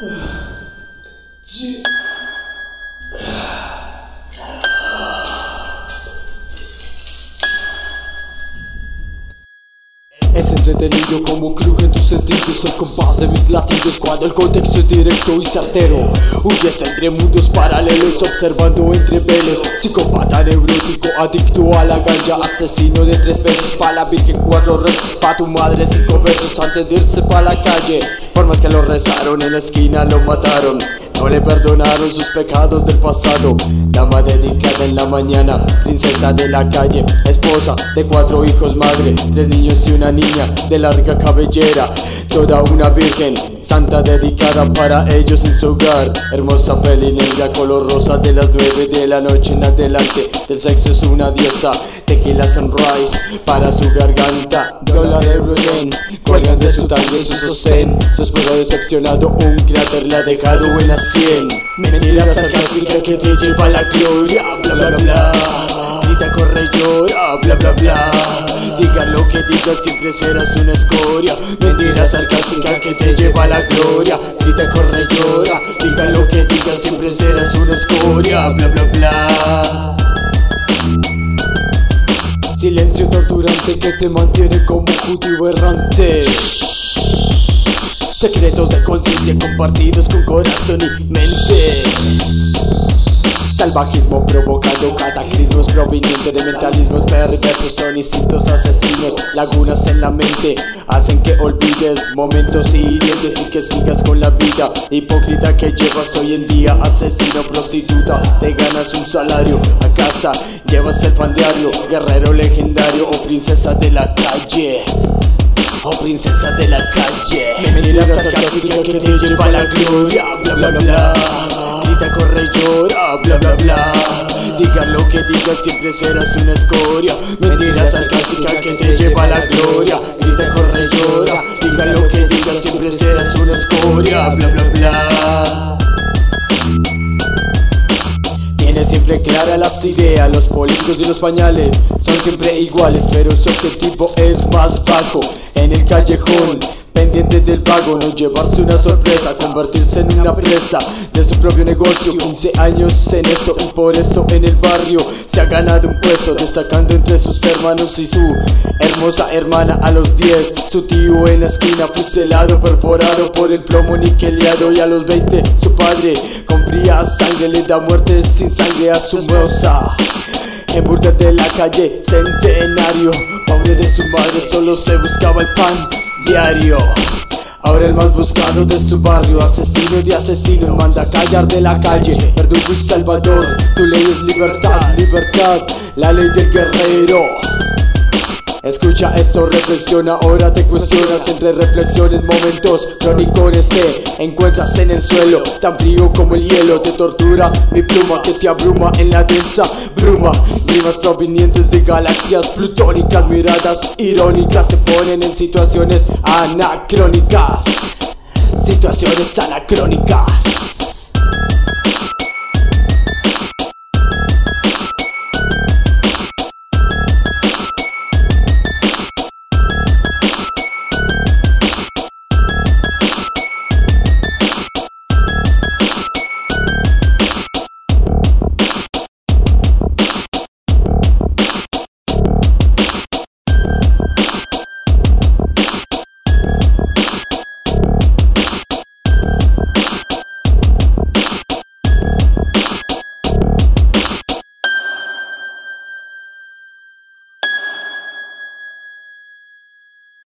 Es entretenido como crujen tus sentidos el compás de mis latidos cuando el contexto es directo y certero. Huyes entre mundos paralelos observando entre velos. Psicópata neurótico, adicto a la ganja, asesino de tres veces pa' la virgen, cuatro veces pa' tu madre, cinco veces antes de irse pa' la calle. Más que lo rezaron en la esquina lo mataron. No le perdonaron sus pecados del pasado. Dama dedicada en la mañana, princesa de la calle, esposa de cuatro hijos, madre, tres niños y una niña de larga cabellera. Toda una virgen, santa dedicada para ellos en su hogar. Hermosa peli color rosa de las nueve de la noche en adelante. Del sexo es una diosa, tequila sunrise para su garganta. Dólar euro yen, cuelgan de su tanque su sostén. Su esposo decepcionado, un cráter la ha dejado en la 100 Mentiras sarcásticas que te lleva la gloria Bla bla bla Grita, corre, Bla bla bla. Diga lo que digas siempre serás una escoria. Mentiras sarcásticas que te lleva a la gloria. Grita, corre, llora. Diga lo que digas siempre serás una escoria. Bla bla bla. Silencio torturante que te mantiene como judío errante. Secretos de conciencia compartidos con corazón y mente. Salvajismo provocando cataclismos provenientes de mentalismos perversos son instintos asesinos, lagunas en la mente hacen que olvides momentos hirientes y que sigas con la vida. Hipócrita que llevas hoy en día, asesino, prostituta, te ganas un salario a casa, llevas el pan diario, guerrero legendario o princesa de la calle. Oh princesa de la calle. Mentiras sarcásticas que te lleva a la gloria Bla bla bla Grita, corre, llora Bla bla bla. Diga lo que digas siempre serás una escoria. Mentiras sarcásticas que te lleva a la gloria. Grita, corre, llora Diga lo que digas siempre serás una escoria Bla bla bla. Tiene siempre clara las ideas, los políticos y los pañales son siempre iguales, pero su objetivo es más bajo en el callejón pendiente del pago, no llevarse una sorpresa, convertirse en una presa de su propio negocio. 15 años en eso y por eso en el barrio se ha ganado un puesto, destacando entre sus hermanos y su hermosa hermana a los 10. Su tío en la esquina fusilado, perforado por el plomo niqueleado y a los 20 su padre con fría sangre le da muerte sin sangre a su moza. En burda de la calle, centenario, pobre de su madre, solo se buscaba el pan Ahora el más buscado de su barrio, asesino de asesinos, manda a callar de la calle, verdugo y salvador. Tu ley es libertad, libertad, la ley del guerrero. Escucha esto, reflexiona, ahora te cuestionas. Entre reflexiones, momentos crónicos te encuentras en el suelo, tan frío como el hielo, te tortura mi pluma que te abruma en la densa bruma, rimas provenientes de galaxias plutónicas, miradas irónicas se ponen en situaciones anacrónicas, situaciones anacrónicas.